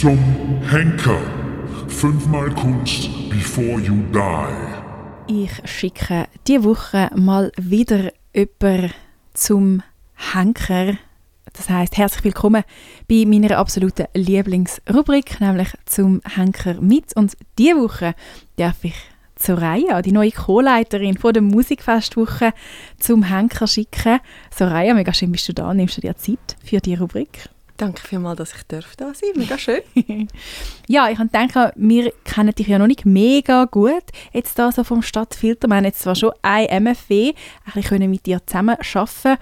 zum Henker. Fünfmal Kunst before you die. Ich schicke diese Woche mal wieder jemanden zum Henker. Das heißt, herzlich willkommen bei meiner absoluten Lieblingsrubrik, nämlich zum Henker mit. Und diese Woche darf ich Soraya, die neue Co-Leiterin der Musikfestwoche, zum Henker schicken. Soraya, mega schön bist du da. Nimmst du dir Zeit für die Rubrik? Danke vielmals, dass ich darf da sein Mega schön. ja, ich denke, wir kennen dich ja noch nicht mega gut. Jetzt da so vom Stadtfilter. Wir haben jetzt zwar schon ein MFW, ein bisschen mit dir zusammen arbeiten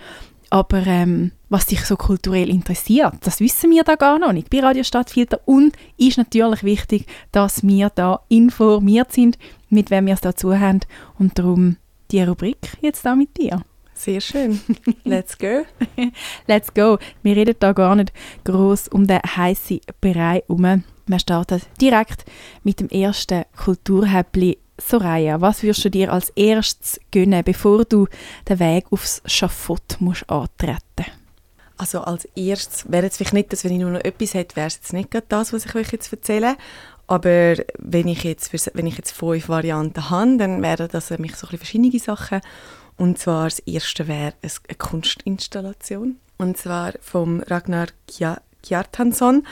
aber ähm, was dich so kulturell interessiert, das wissen wir da gar noch nicht bei Radio Stadtfilter. Und ist natürlich wichtig, dass wir da informiert sind, mit wem wir es dazu haben. Und darum die Rubrik jetzt da mit dir. Sehr schön. Let's go. Let's go. Wir reden da gar nicht groß um den heißen Bereich herum. Wir starten direkt mit dem ersten Kulturhäppli. Soraya, was würdest du dir als erstes gönnen, bevor du den Weg aufs Schafott musst antreten Also als erstes wäre jetzt vielleicht nicht, dass wenn ich nur noch etwas hätte, wäre es jetzt nicht gerade das, was ich euch jetzt erzähle. Aber wenn ich jetzt, wenn ich jetzt fünf Varianten habe, dann wären das mich so ein verschiedene Sachen. Und zwar das erste wäre eine Kunstinstallation. Und zwar vom Ragnar Gjartansson.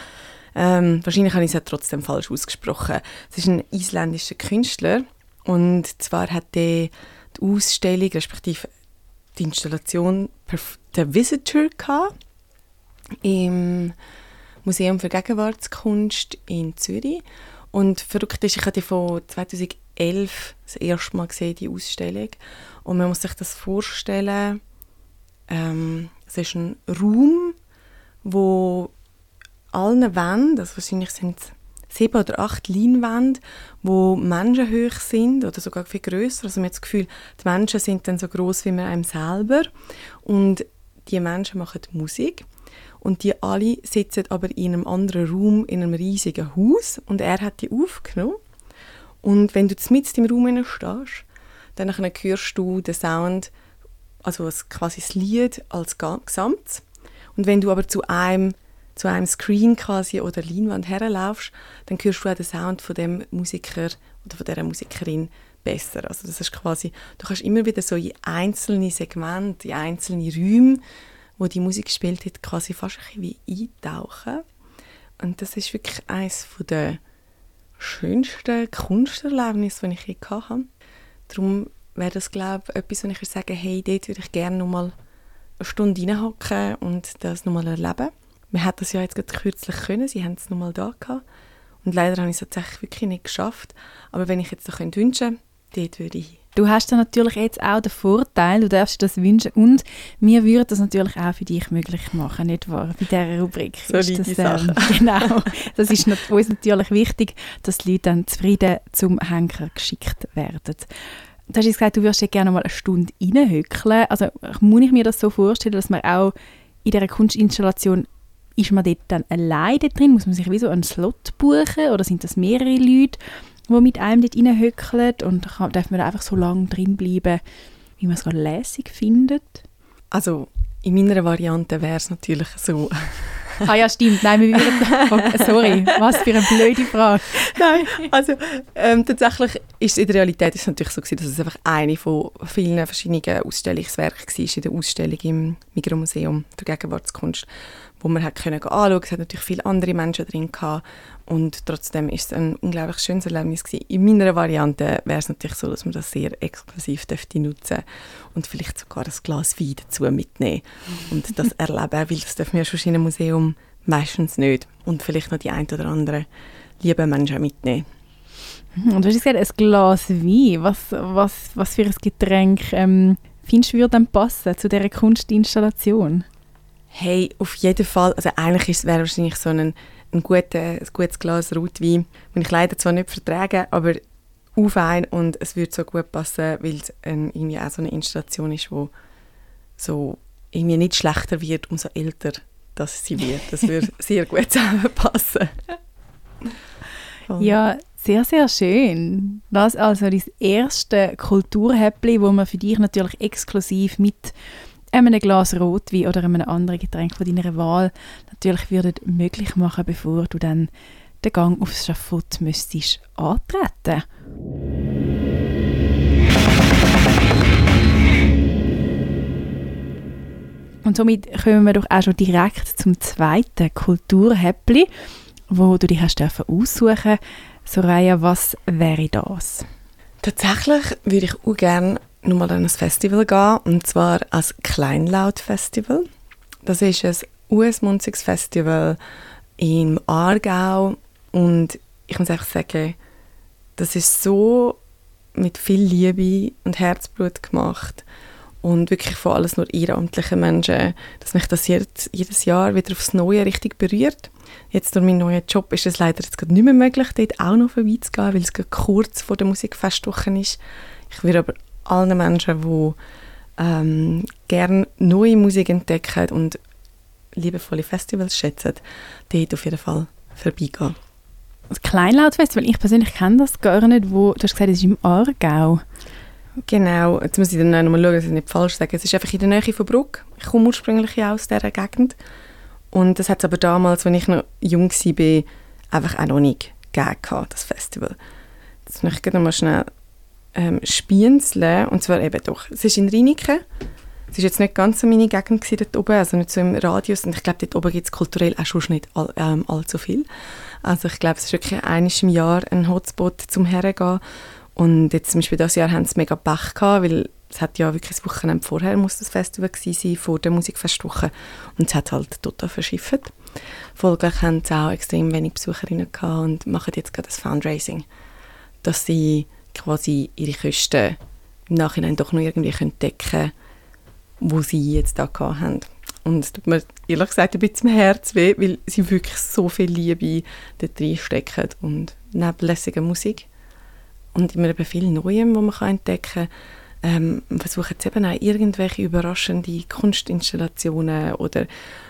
Ähm, wahrscheinlich habe ich es trotzdem falsch ausgesprochen. Es ist ein isländischer Künstler. Und zwar hat er die Ausstellung, respektive die Installation «The Visitor» gehabt, im Museum für Gegenwartskunst in Zürich. Und verrückt ist, ich habe die von 2011 das erste Mal gesehen, die Ausstellung. Und man muss sich das vorstellen, ähm, es ist ein Raum, wo allen Wänden, also wahrscheinlich sind es sieben oder acht Leinwände, wo menschenhoch sind oder sogar viel größer. Also man hat das Gefühl, die Menschen sind dann so groß wie man einem selber und die Menschen machen Musik und die alle sitzen aber in einem anderen Raum in einem riesigen Haus und er hat die aufgenommen und wenn du mitten im Raum stehst, dann hörst du den Sound, also quasi das Lied als Gesamt. Und wenn du aber zu einem, zu einem Screen quasi oder Leinwand herlaufst, dann hörst du auch den Sound von dem Musiker oder von dieser Musikerin besser. Also das ist quasi, du kannst immer wieder so in einzelne Segmente, in einzelne Räume, wo die Musik gespielt hat, quasi fast ein bisschen wie eintauchen. Und das ist wirklich eines der schönsten Kunsterlebnisse, die ich je hatte. Darum wäre das, glaube ich, etwas, wo ich würde sagen hey, dort würde ich gerne noch mal eine Stunde reinhocken und das noch mal erleben. Wir hätten das ja jetzt gerade kürzlich können, sie haben es noch mal da gehabt. Und leider habe ich es tatsächlich wirklich nicht geschafft. Aber wenn ich jetzt noch wünschen könnte, dort würde ich Du hast dann natürlich jetzt auch den Vorteil, du darfst das wünschen und wir würden das natürlich auch für dich möglich machen, nicht wahr? Bei dieser Rubrik. So ist das, ähm, Genau. Das ist uns natürlich wichtig, dass die Leute dann zufrieden zum Henker geschickt werden. Du hast gesagt, du würdest gerne mal eine Stunde reinhöckeln. Also muss ich mir das so vorstellen, dass man auch in dieser Kunstinstallation ist man dort dann alleine drin? Muss man sich wie so einen Slot buchen oder sind das mehrere Leute? Die mit einem dort reinhöckeln und dann darf man einfach so lange drin bleiben, wie man es gerade lässig findet. Also in meiner Variante wäre es natürlich so. ah ja, stimmt. Nein, wir würden, oh, sorry, was für eine blöde Frage. Nein, also ähm, tatsächlich ist in der Realität ist es natürlich so gewesen, dass es einfach eine von vielen verschiedenen Ausstellungswerken war in der Ausstellung im Migromuseum für Gegenwartskunst wo man hat können anschauen Es hat natürlich viele andere Menschen drin gehabt und trotzdem ist es ein unglaublich schönes Erlebnis gewesen. In meiner Variante wäre es natürlich so, dass man das sehr exklusiv dürfte nutzen und vielleicht sogar ein Glas Wein dazu mitnehmen und das erleben, weil das dürfen wir schon in einem Museum meistens nicht und vielleicht noch die ein oder andere liebe Menschen mitnehmen. Und du hast gesagt, ein Glas Wein. Was, was, was für ein Getränk ähm, findest du würde dann passen zu dieser Kunstinstallation? Hey, auf jeden Fall. Also eigentlich wäre wahrscheinlich so ein, ein, guter, ein gutes Glas Rotwein, den ich leider zwar nicht vertrage, aber auch fein und es würde so gut passen, weil es ein, irgendwie auch so eine Installation ist, wo so irgendwie nicht schlechter wird, umso älter das sie wird. Das würde sehr gut zusammenpassen. ja, sehr, sehr schön. Das also das erste Kulturhäppli, wo man für dich natürlich exklusiv mit einem Glas Rotwein oder einem anderen Getränk von deiner Wahl natürlich würden möglich machen, bevor du dann den Gang aufs Schafott müsstest antreten. Und somit kommen wir doch auch schon direkt zum zweiten Kulturhäppli, wo du dich hast aussuchen Soraya, was wäre das? Tatsächlich würde ich auch gerne nochmal an ein Festival gehen, und zwar als Kleinlaut-Festival. Das ist ein US-Munzigsfestival im Aargau und ich muss einfach sagen, das ist so mit viel Liebe und Herzblut gemacht und wirklich von alles nur ehrenamtlichen Menschen, dass mich das jetzt, jedes Jahr wieder aufs Neue richtig berührt. Jetzt durch meinen neuen Job ist es leider jetzt nicht mehr möglich, dort auch noch vorbeizugehen, weil es kurz vor der Musikfestwoche ist. Ich würde aber allen Menschen, die ähm, gerne neue Musik entdecken und liebevolle Festivals schätzen, dort auf jeden Fall vorbeigehen. Das Kleinlautfestival, ich persönlich kenne das gar nicht, wo, du hast gesagt, es ist im Aargau. Genau, jetzt muss ich dann nochmal schauen, dass ich nicht falsch sage. Es ist einfach in der Nähe von Bruck. Ich komme ursprünglich aus dieser Gegend. Und das hat es aber damals, als ich noch jung war, einfach auch noch nicht gegeben, das Festival. Jetzt möchte ich noch mal schnell ähm, spienzeln. Und zwar eben doch, es ist in Rheiniken. Es war jetzt nicht ganz so meine Gegend dort oben, also nicht so im Radius. Und ich glaube, dort oben gibt es kulturell auch schon nicht all, ähm, allzu viel. Also ich glaube, es ist wirklich eines im Jahr ein Hotspot zum Hergehen. Und jetzt zum Beispiel dieses Jahr haben sie mega Pech gehabt, weil es hat ja wirklich ein Wochenende vorher muss das Festival sein, vor der Musikfestwoche. Und es hat halt total verschifft. Folglich haben sie auch extrem wenig Besucherinnen gehabt und machen jetzt gerade das Fundraising, dass sie quasi ihre Kosten im Nachhinein doch noch irgendwie decken können, wo sie jetzt da haben. Und es tut mir ehrlich gesagt ein bisschen im Herz weh, weil sie wirklich so viel Liebe dort reinstecken und neben Musik und immer eben viel Neuem, was man entdecken kann. Ähm, versuchen jetzt eben auch irgendwelche überraschende Kunstinstallationen oder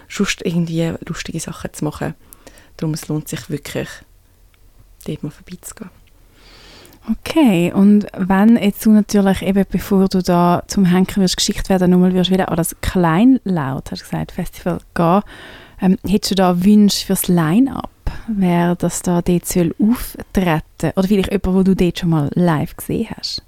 sonst irgendwie lustige Sachen zu machen. Darum es lohnt sich wirklich, dort mal vorbeizugehen. Okay, und wenn jetzt du natürlich eben, bevor du da zum Henker wirst geschickt werden, nochmal wirst wieder an das Kleinlaut, hast du gesagt, Festival gehen, ähm, hättest du da Wünsche fürs Line-Up? Wer das da dort soll auftreten Oder vielleicht jemand, wo du dort schon mal live gesehen hast?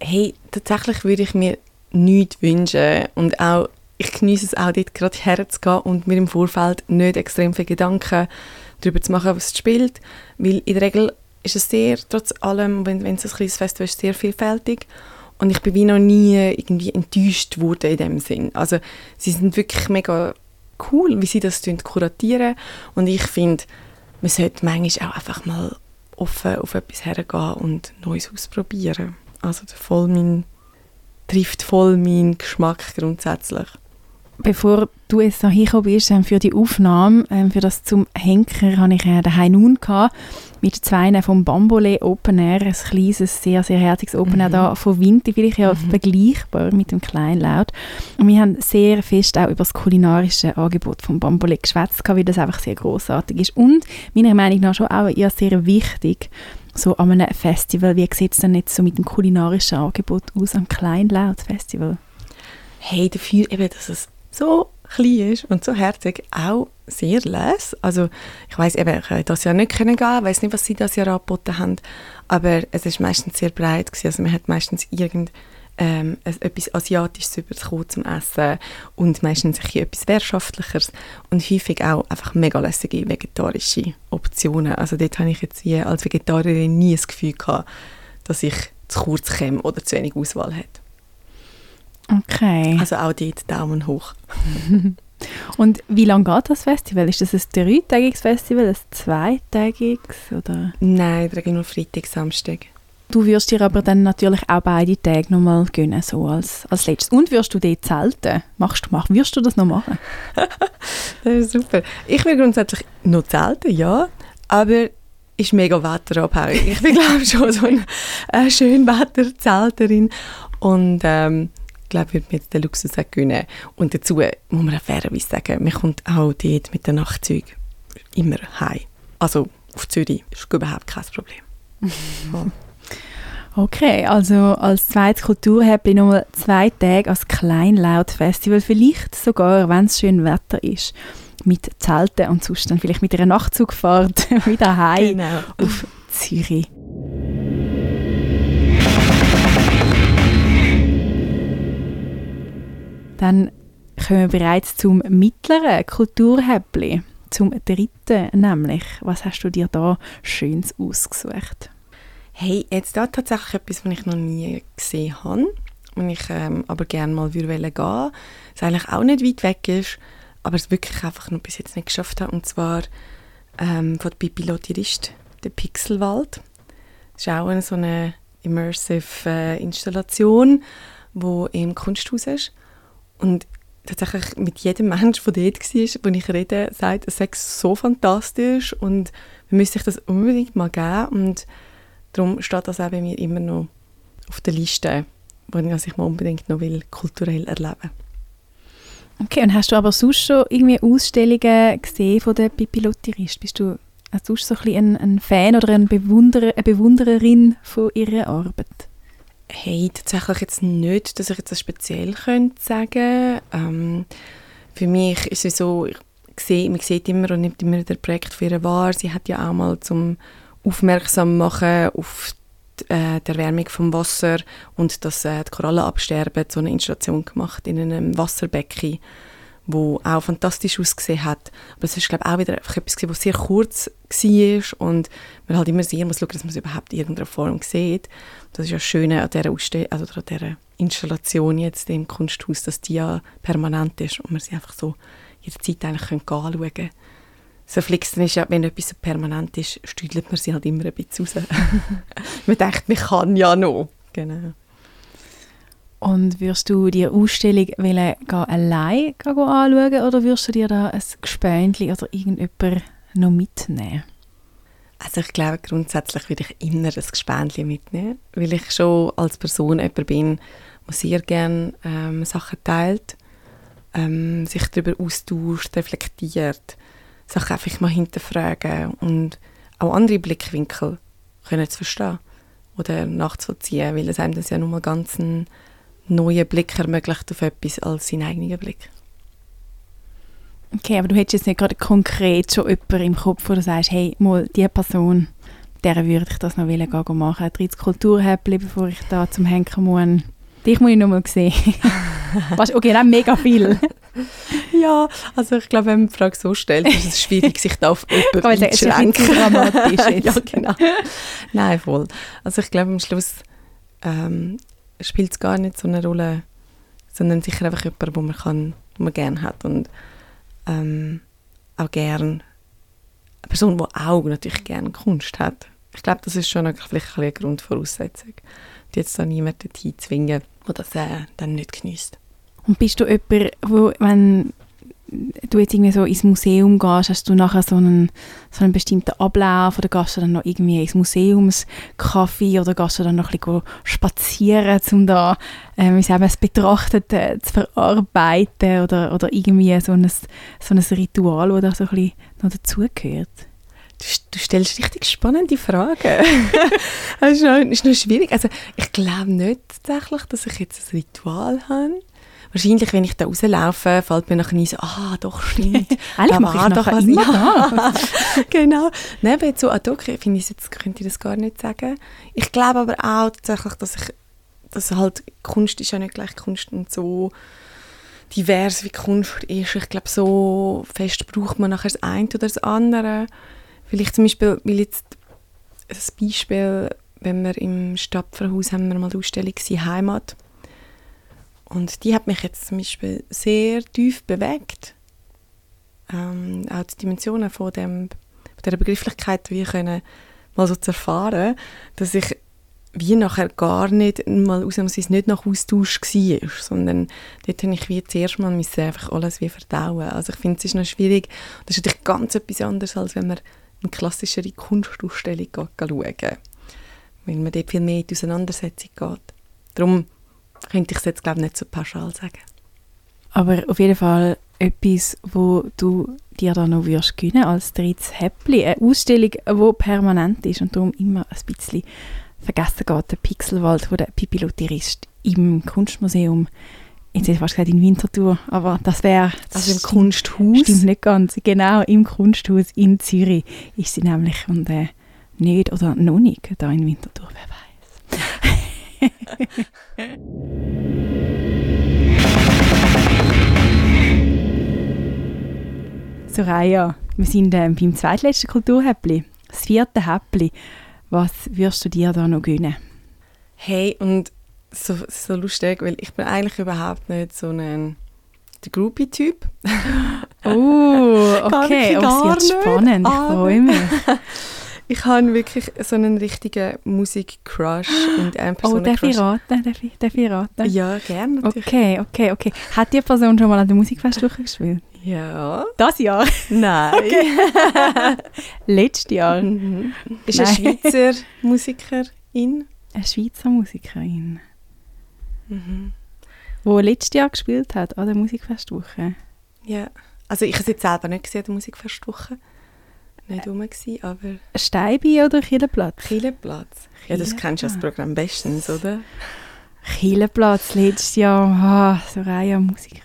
Hey, tatsächlich würde ich mir nichts wünschen und auch ich genieße es auch dort gerade herzugehen und mir im Vorfeld nicht extrem viele Gedanken darüber zu machen, was es spielt, weil in der Regel ist es sehr, trotz allem, wenn, wenn es ein kleines Festival ist, sehr vielfältig und ich bin wie noch nie irgendwie enttäuscht worden in dem Sinn. Also sie sind wirklich mega cool, wie sie das kuratieren und ich finde, man sollte manchmal auch einfach mal offen auf etwas hergehen und Neues ausprobieren. Also voll mein, trifft voll meinen Geschmack grundsätzlich. Bevor du jetzt noch hingekommen bist ähm, für die Aufnahme, ähm, für das zum Henker, hatte ich äh, daheim nun gehabt, mit zwei vom Bambole Open Air, ein kleines, sehr, sehr herziges Open Air mhm. da von Winter, vielleicht ja mhm. vergleichbar mit dem Kleinlaut. Und wir haben sehr fest auch über das kulinarische Angebot vom Bambole geschwätzt, weil das einfach sehr großartig ist. Und meiner Meinung nach schon auch ja sehr wichtig, so an einem Festival. Wie sieht es denn jetzt so mit dem kulinarischen Angebot aus am Kleinlaut-Festival? Hey, dafür eben, dass es so klein ist und so herzig, auch sehr les. Also ich weiß eben, ich das Jahr nicht können gehen, weiß nicht, was sie das Jahr angeboten haben, aber es ist meistens sehr breit gewesen. Also man hat meistens irgend ähm, etwas Asiatisches überkommen zum Essen und meistens etwas Wirtschaftlicheres und häufig auch einfach mega lässige vegetarische Optionen. Also dort habe ich jetzt als Vegetarierin nie das Gefühl gehabt, dass ich zu kurz komme oder zu wenig Auswahl habe. Okay. Also auch dort Daumen hoch. Und wie lange geht das Festival? Ist das ein dreitägiges Festival, ein zweitägiges? Oder? Nein, ich nur Freitag, Samstag. Du wirst dir aber dann natürlich auch beide Tage nochmal gönnen, so als, als letztes. Und wirst du dort zelten? Machst du, mach, wirst du das noch machen? das ist super. Ich will grundsätzlich noch zelten, ja. Aber ist mega wetterabhängig. Ich bin, glaube ich, schon so eine äh, Schönwetterzelterin. Und ähm, glaube, würde mir den Luxus auch gönnen. Und dazu muss man auch fairerweise sagen, man kommt auch dort mit den Nachtzügen immer heim. Also auf Zürich ist überhaupt kein Problem. Okay, also als zweites Kulturhäppli nochmal zwei Tage als Kleinlaut-Festival, vielleicht sogar, wenn es schön Wetter ist, mit Zelten und sonst dann vielleicht mit einer Nachtzugfahrt wieder heim genau. auf Zürich. Dann kommen wir bereits zum mittleren Kulturhäppli, zum dritten nämlich. Was hast du dir da Schönes ausgesucht? Hey, jetzt da tatsächlich etwas, was ich noch nie gesehen habe und ich ähm, aber gerne mal würde gehen würde. Es eigentlich auch nicht weit weg ist, aber es wirklich einfach noch bis jetzt nicht geschafft habe. Und zwar ähm, von Pipi Lottirist, der Pixelwald. Das ist auch eine, so eine immersive äh, Installation, die im Kunsthaus ist. Und tatsächlich mit jedem Mensch, der dort war, wo ich rede, sagt, es sei so fantastisch und man müsste sich das unbedingt mal geben. Und Darum steht das auch bei mir immer noch auf der Liste, wo ich mal unbedingt noch will, kulturell erleben Okay, und hast du aber sonst schon irgendwie Ausstellungen gesehen von der Pippi Lottirist? Bist du sonst so ein, ein Fan oder ein Bewunderer, eine Bewundererin von ihrer Arbeit? Hey, tatsächlich jetzt nicht, dass ich jetzt das speziell könnte sagen. Ähm, für mich ist es so, ich sehe, man sieht immer und nimmt immer der Projekt für ihre wahr. Sie hat ja auch mal zum aufmerksam machen auf die, äh, die Erwärmung vom Wasser und dass äh, die Korallen absterben, so eine Installation gemacht in einem Wasserbecken, wo auch fantastisch ausgesehen hat. Aber es ist glaube auch wieder einfach etwas, was sehr kurz war und man halt immer sehr muss schauen, dass man es überhaupt in irgendeiner Form sieht. Das ist ja schön an dieser, Ausstell also an dieser Installation jetzt im Kunsthaus, dass die ja permanent ist und man sie einfach so jederzeit eigentlich anschauen kann so flexen ist ja, wenn etwas so permanent ist, stüdelt man sie halt immer ein bisschen raus. man denkt, man kann ja noch. Genau. Und wirst du die Ausstellung wollen, allein anschauen oder wirst du dir da ein Gespöntchen oder irgendjemand noch mitnehmen? Also ich glaube, grundsätzlich würde ich immer ein Gespendli mitnehmen, weil ich schon als Person jemand bin, der sehr gerne ähm, Sachen teilt, ähm, sich darüber austauscht, reflektiert Sachen einfach mal hinterfragen und auch andere Blickwinkel können zu verstehen oder nachzuziehen, weil es einem das ja nun mal ganz einen neuen Blick ermöglicht auf etwas als seinen eigenen Blick. Okay, aber du hättest jetzt nicht gerade konkret schon jemanden im Kopf, wo du sagst, hey, mal, diese Person, der würde ich das noch wollen, gehen machen. Tritt Kulturhäppchen, bevor ich da zum Henker muss. Dich muss ich noch mal sehen. okay, dann mega viel. ja, also ich glaube, wenn man die Frage so stellt, ist es schwierig, sich da auf jemanden einzuschränken. dramatisch ja, genau. Nein, voll. Also ich glaube, am Schluss ähm, spielt es gar nicht so eine Rolle, sondern sicher einfach jemand, wo man kann, wo man gerne hat und ähm, auch gerne eine Person, die auch natürlich gerne Kunst hat. Ich glaube, das ist schon vielleicht eine Grundvoraussetzung, die jetzt da niemanden hinzwingen, der das äh, dann nicht genießt. Und bist du jemand, wo, wenn du jetzt irgendwie so ins Museum gehst, hast du nachher so einen, so einen bestimmten Ablauf oder gehst du dann noch irgendwie ins Museumscafé oder gehst du dann noch ein bisschen spazieren, um da äh, das Betrachtete zu verarbeiten oder, oder irgendwie so ein, so ein Ritual, das da so ein bisschen noch dazugehört? Du, du, stellst richtig spannende Fragen. das ist noch, ist noch schwierig. Also ich glaube nicht tatsächlich, dass ich jetzt ein Ritual habe wahrscheinlich, wenn ich da rauslaufe, fällt mir nachher nie so, ah, doch, stimmt. Eigentlich mache ich doch was. Ja. genau. Neben jetzt so ad hoc, finde ich jetzt, könnte ich das gar nicht sagen. Ich glaube aber auch tatsächlich, dass ich, dass halt, Kunst ist ja nicht gleich Kunst und so divers wie Kunst ist. Ich glaube, so fest braucht man nachher das eine oder das andere. Vielleicht zum Beispiel, weil jetzt ein Beispiel, wenn wir im Stadtpfarrhaus haben wir mal die Ausstellung Heimat und die hat mich jetzt zum Beispiel sehr tief bewegt. Ähm, auch die Dimensionen von, dem, von dieser Begrifflichkeit, wie können mal so zu erfahren, dass ich wie nachher gar nicht mal ausnahmsweise nicht nach Austausch war, sondern dort habe ich wie zuerst mal einfach alles wie verdauen. Also ich finde, es ist noch schwierig. Das ist natürlich ganz etwas anderes, als wenn man eine klassischere Kunstausstellung schauen weil man dort viel mehr in die Auseinandersetzung geht. Darum könnte ich es jetzt glaube nicht so pauschal sagen. Aber auf jeden Fall etwas, wo du dir da noch wirst gewinnen als drittes Häppli. Eine Ausstellung, die permanent ist und darum immer ein bisschen vergessen geht, der Pixelwald, wo der Pipi Lutherist im Kunstmuseum Jetzt hätte ich fast gesagt in Winterthur, aber das wäre... Also im Kunsthaus? Stimmt nicht ganz. Genau, im Kunsthaus in Zürich ist sie nämlich und äh, nicht oder noch nicht da in Winterthur, wer weiß. Soraya, wir sind äh, beim zweitletzten Kulturhäppli, das vierte Häppli. Was würdest du dir da noch gönnen? Hey, und so, so lustig, weil ich bin eigentlich überhaupt nicht so ein der Groupie-Typ. oh, okay, oh, es wird spannend, ich freue mich. ich habe wirklich so einen richtigen Musik-Crush und eine Person Oh, darf ich raten? Darf ich, darf ich raten? Ja, gerne. Okay, okay, okay. Hat die Person schon mal an der Musikfestwoche gespielt? Ja. Das Jahr? Nein. Okay. Letztes Jahr? Mhm. Ist eine Schweizer Musikerin? Eine Schweizer Musikerin? Mhm. Wo letztes Jahr gespielt hat an der Musikfestwoche. Ja, also ich habe jetzt selber nicht gesehen, an der Musikfestwoche. Nicht rum gewesen, aber... Steibi oder Kielenplatz? Kielenplatz. Ja, das kennst du als Programm bestens, oder? Kielenplatz letztes Jahr, oh, so Reihe Musikerin.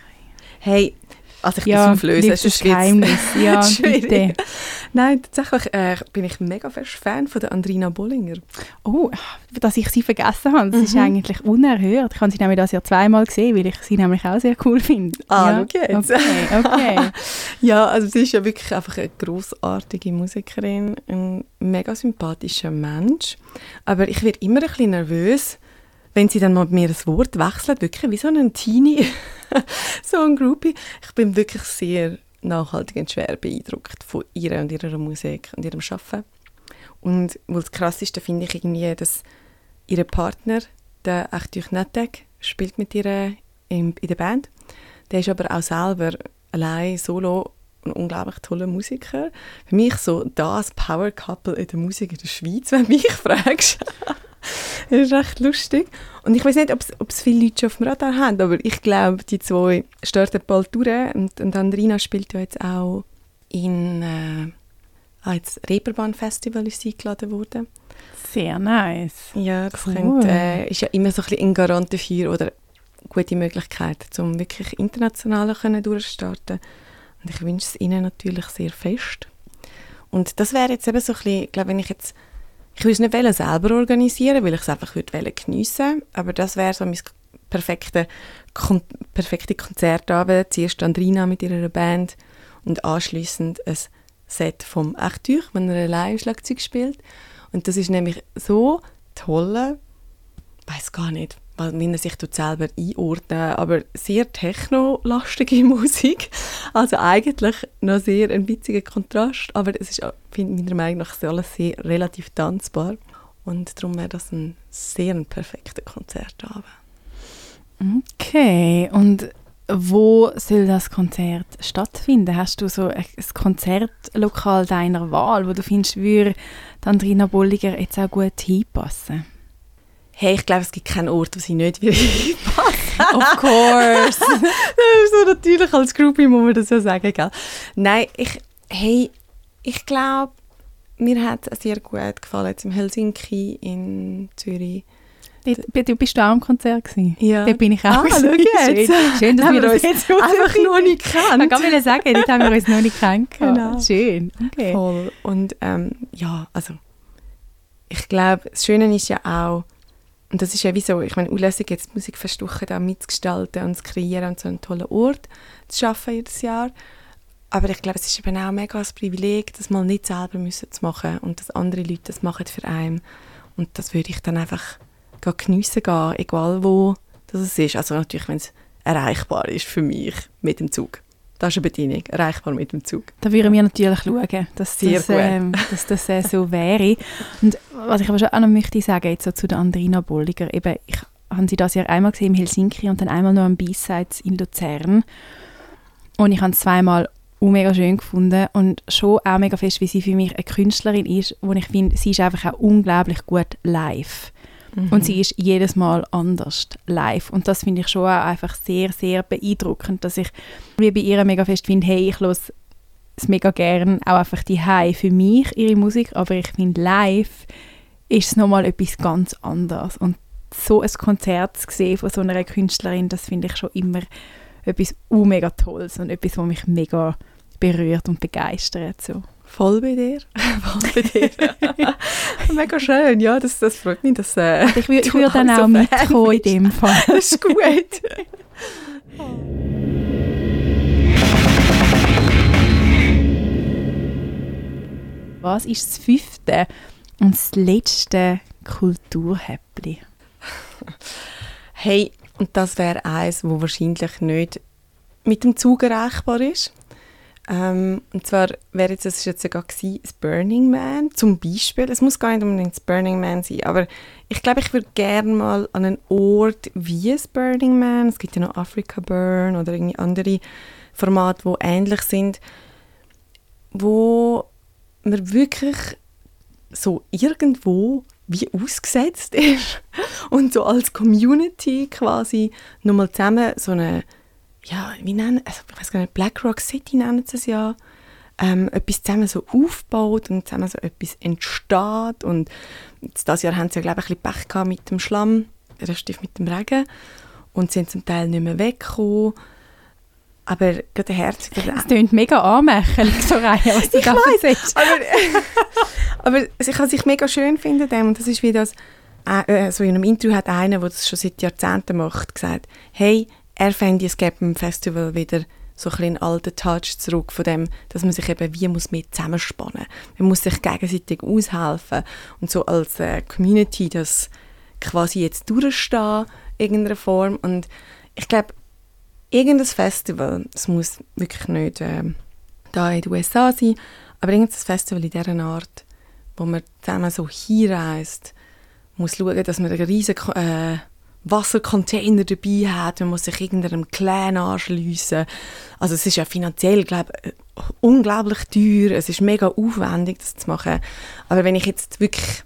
Hey, also ich ja, das auflösen, das ist Geheimnis. Ja, bitte. Nein, tatsächlich äh, bin ich mega fest Fan von der Andrina Bollinger. Oh, dass ich sie vergessen habe, das mhm. ist eigentlich unerhört. Ich habe sie nämlich das Jahr zweimal gesehen, weil ich sie nämlich auch sehr cool finde. Ah, ja. okay. Okay, okay. ja, also sie ist ja wirklich einfach eine großartige Musikerin, ein mega sympathischer Mensch. Aber ich werde immer ein bisschen nervös, wenn sie dann mal mit mir das Wort wechselt, wirklich wie so ein Teenie, so ein Groupie. Ich bin wirklich sehr nachhaltig und schwer beeindruckt von ihr und ihrer Musik und ihrem Schaffen. Und das Krasseste finde ich irgendwie, dass ihr Partner, der Arthur Nettek, spielt mit ihr in, in der Band. Der ist aber auch selber allein solo ein unglaublich toller Musiker. Für mich so das Power Couple in der Musik in der Schweiz, wenn du mich fragst. das ist recht lustig. Und ich weiß nicht, ob es viele Leute schon auf dem Radar haben, aber ich glaube, die zwei starten bald durch. Und, und Andrina spielt ja jetzt auch in äh, ah, Reeperbahn Festival ist eingeladen worden. Sehr nice. Ja, das cool. könnte, äh, ist ja immer so ein bisschen ein Garant dafür oder gute Möglichkeit, um wirklich international können durchzustarten. Und ich wünsche es ihnen natürlich sehr fest. Und das wäre jetzt eben so ein bisschen, glaube, wenn ich jetzt ich würde es nicht selber organisieren, weil ich es einfach würde geniessen Aber das wäre so mein perfekte, kon perfekte Konzertabend. Zuerst Andrina mit ihrer Band und anschließend ein Set vom Arthur, wenn er allein Schlagzeug spielt. Und das ist nämlich so toll, ich weiß gar nicht, wie er sich selber einordnen aber sehr technolastige Musik. Also eigentlich noch sehr ein witziger Kontrast, aber es ist meiner Meinung nach alles sehr relativ tanzbar. Und darum wäre das ein sehr ein perfekter Konzertabend. Okay, und wo soll das Konzert stattfinden? Hast du so ein Konzertlokal deiner Wahl, wo du findest, würde Andrina Bolliger jetzt auch gut hinpassen? Hey, ich glaube, es gibt keinen Ort, wo sie nicht reinpassen. Of course. so natürlich als Groupie muss man das ja sagen, gell? Nein, ich, hey, ich glaube, mir hat es sehr gut gefallen, jetzt in Helsinki, in Zürich. Du bist auch am Konzert gewesen? Ja. Dort bin ich auch. Ah, schön, schön, dass wir uns jetzt einfach noch nicht kennen. Ich kann mir sagen, dort haben wir uns noch nicht kennen. Genau. Schön. Okay. Voll. Und ähm, ja, also ich glaube, das Schöne ist ja auch, und das ist ja wie so, ich meine, unlässig jetzt die Musikfestwoche da mitzugestalten und zu kreieren und so einen tollen Ort zu schaffen jedes Jahr. Aber ich glaube, es ist eben auch mega ein Privileg, das mal nicht selber müssen zu machen und dass andere Leute das machen für einen. Und das würde ich dann einfach geniessen gehen, egal wo das ist. Also natürlich, wenn es erreichbar ist für mich mit dem Zug. Das ist eine Bedienung, erreichbar mit dem Zug. Da würden wir natürlich schauen, dass das, äh, dass das äh, so wäre. Und was ich aber schon auch noch möchte sagen, jetzt so zu der Andrina Bolliger, eben, ich habe sie das Jahr einmal gesehen in Helsinki und dann einmal noch am B-Sides in Luzern. Und ich habe es zweimal auch mega schön gefunden und schon auch mega fest, wie sie für mich eine Künstlerin ist, wo ich finde, sie ist einfach auch unglaublich gut live. Mhm. Und sie ist jedes Mal anders live. Und das finde ich schon auch einfach sehr, sehr beeindruckend, dass ich wie bei ihr mega fest finde, hey, ich höre es mega gern, auch einfach die für mich, ihre Musik, aber ich finde live ist es nochmal etwas ganz anderes. Und so ein Konzert zu sehen von so einer Künstlerin, das finde ich schon immer etwas mega Tolles und etwas, was mich mega berührt und begeistert. So. Voll bei dir. Voll bei dir. Mega schön, ja, das, das freut mich. Dass, äh, ich würde würd dann auch so mitkommen in dem Fall. das ist gut. Was ist das fünfte und das letzte Kulturhäppli? Hey, und das wäre eins, wo wahrscheinlich nicht mit dem Zug erreichbar ist. Ähm, und zwar wäre jetzt, das ist jetzt sogar gewesen, das Burning Man zum Beispiel. Es muss gar nicht unbedingt das Burning Man sein, aber ich glaube, ich würde gerne mal an einen Ort wie das Burning Man, es gibt ja noch Africa Burn oder irgendwie andere Formate, die ähnlich sind, wo man wirklich so irgendwo wie ausgesetzt ist und so als Community quasi nochmal zusammen so eine, ja, wie nennen, also ich weiß gar nicht, Black Rock City nennen sie es ja, ähm, etwas zusammen so aufbaut und zusammen so etwas entsteht und das Jahr haben sie ja glaube ich ein bisschen Pech gehabt mit dem Schlamm, respektive mit dem Regen und sind zum Teil nicht mehr weggekommen. Aber gerade der Herz... Es klingt mega anmächelig, so rein, was du ich da weiss, aber, aber ich mega schön finde, dem, und das ist wie das, äh, so in einem Interview hat einer, der das schon seit Jahrzehnten macht, gesagt, hey, er es gäbe im Festival wieder so ein einen alten Touch zurück von dem, dass man sich eben wie muss mehr zusammenspannen. Man muss sich gegenseitig aushelfen und so als äh, Community das quasi jetzt durchstehen in irgendeiner Form und ich glaube, irgendein Festival, es muss wirklich nicht äh, da in den USA sein, aber irgendein Festival in dieser Art, wo man zusammen so hinreist, muss schauen, dass man einen riesigen äh, Wassercontainer dabei hat, man muss sich irgendeinem Clan anschliessen. Also es ist ja finanziell, glaube ich, unglaublich teuer, es ist mega aufwendig, das zu machen. Aber wenn ich jetzt wirklich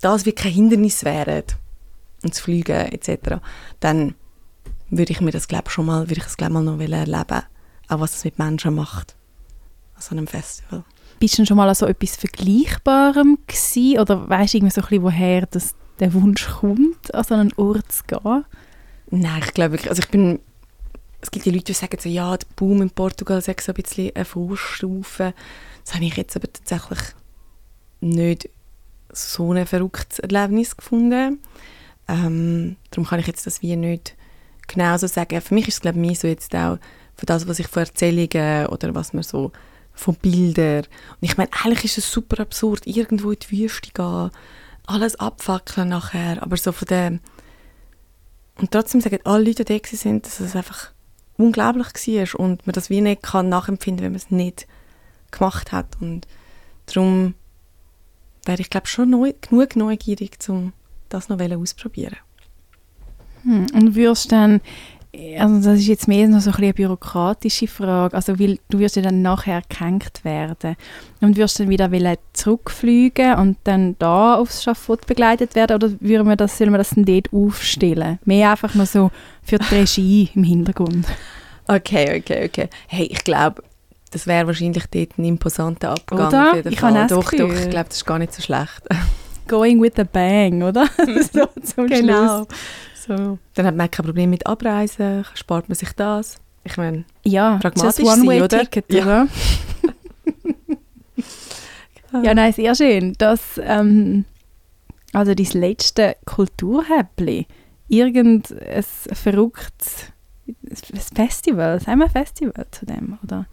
das wie kein Hindernis wäre, und zu fliegen etc., dann würde ich mir das glaube schon mal, würde ich das glaube mal noch erleben, auch was es mit Menschen macht an so einem Festival. Bist du schon mal an so etwas Vergleichbarem gewesen, oder weißt du irgendwie so ein bisschen, woher das, der Wunsch kommt, an so einen Ort zu gehen? Nein, ich glaube wirklich, also ich bin, es gibt die Leute, die sagen so, ja, der Boom in Portugal ist so ein bisschen eine Vorstufe. Das habe ich jetzt aber tatsächlich nicht so ein verrücktes Erlebnis gefunden. Ähm, darum kann ich jetzt das wie nicht genauso sagen. Für mich ist es glaube ich so jetzt auch von das, was ich von Erzählungen oder was man so von Bildern und ich meine, eigentlich ist es super absurd, irgendwo in die Wüste gehen, alles abfackeln nachher, aber so von dem und trotzdem sagen alle Leute, die da sind, dass es einfach unglaublich war und man das wie nicht kann nachempfinden, wenn man es nicht gemacht hat. Und darum wäre ich glaube schon neu, genug neugierig, um das noch ausprobieren hm, und wirst dann, also das ist jetzt mehr noch so ein eine bürokratische Frage, also weil du wirst ja dann nachher gehängt werden und wirst dann wieder zurückfliegen und dann da aufs Schafott begleitet werden oder würde man das, soll man das dann dort aufstellen? Mehr einfach nur so für die Regie im Hintergrund. Okay, okay, okay. Hey, ich glaube, das wäre wahrscheinlich dort ein imposanter Abgang. Oder? Ich habe doch, doch, ich glaube, das ist gar nicht so schlecht. Going with a bang, oder? so zum genau. Schluss. So. Dann hat man kein Problem mit Abreisen, spart man sich das. Ich meine, ja, pragmatisch one sein, oder? Ja. ja, nein, sehr schön. Das, ähm, also dein letzte Kulturhäppli, irgendein verrücktes Festival, sagen wir Festival zu dem, oder?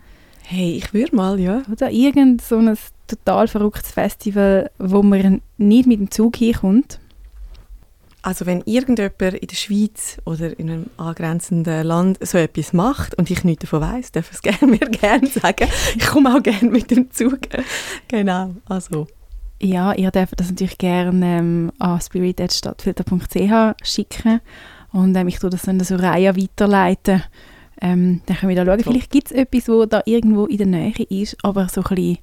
Hey, ich würde mal, ja. Oder irgend so ein total verrücktes Festival, wo man nicht mit dem Zug hinkommt also wenn irgendjemand in der Schweiz oder in einem angrenzenden Land so etwas macht und ich nichts davon weiß, darf es gerne, mir gerne sagen. Ich komme auch gerne mit dem Zug. genau, also. Ja, ihr dürft das natürlich gerne ähm, an spirit.stadtfilter.ch schicken und ähm, ich tue das dann so Reihe weiterleiten. Ähm, dann können wir da schauen, so. vielleicht gibt es etwas, wo da irgendwo in der Nähe ist, aber so ein bisschen,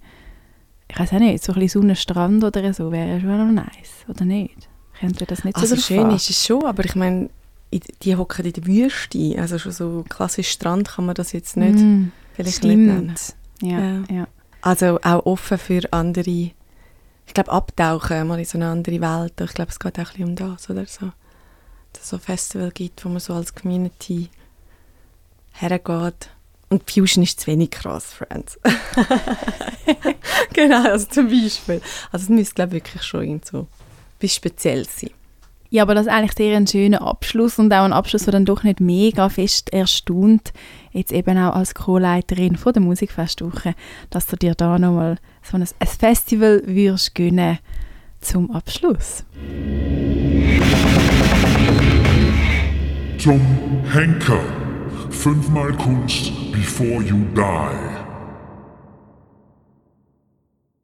ich weiß auch nicht, so ein bisschen Sonnenstrand oder so wäre schon noch nice, oder nicht? Könnte das nicht also so schön ist es schon, aber ich meine, die hocken in der Wüste, also schon so klassisch Strand kann man das jetzt nicht mm, vielleicht stimmt. nicht nennen. Ja, ja. ja. Also auch offen für andere ich glaube, abtauchen, mal in so eine andere Welt. Ich glaube, es geht auch ein bisschen um das oder so. Dass es so ein Festival gibt, wo man so als Community hergeht. Und Fusion ist zu wenig krass, Friends. genau, also zum Beispiel. Also es müsste, glaube ich, wirklich schon irgend so etwas Spezielles sein. Ja, aber das ist eigentlich sehr ein schöner Abschluss und auch ein Abschluss, der dann doch nicht mega fest erstaunt, jetzt eben auch als Co-Leiterin der Musikfestwoche, dass du dir da nochmal so ein, ein Festival würdest gönnen zum Abschluss. Zum Henker. Fünfmal Kunst before you die.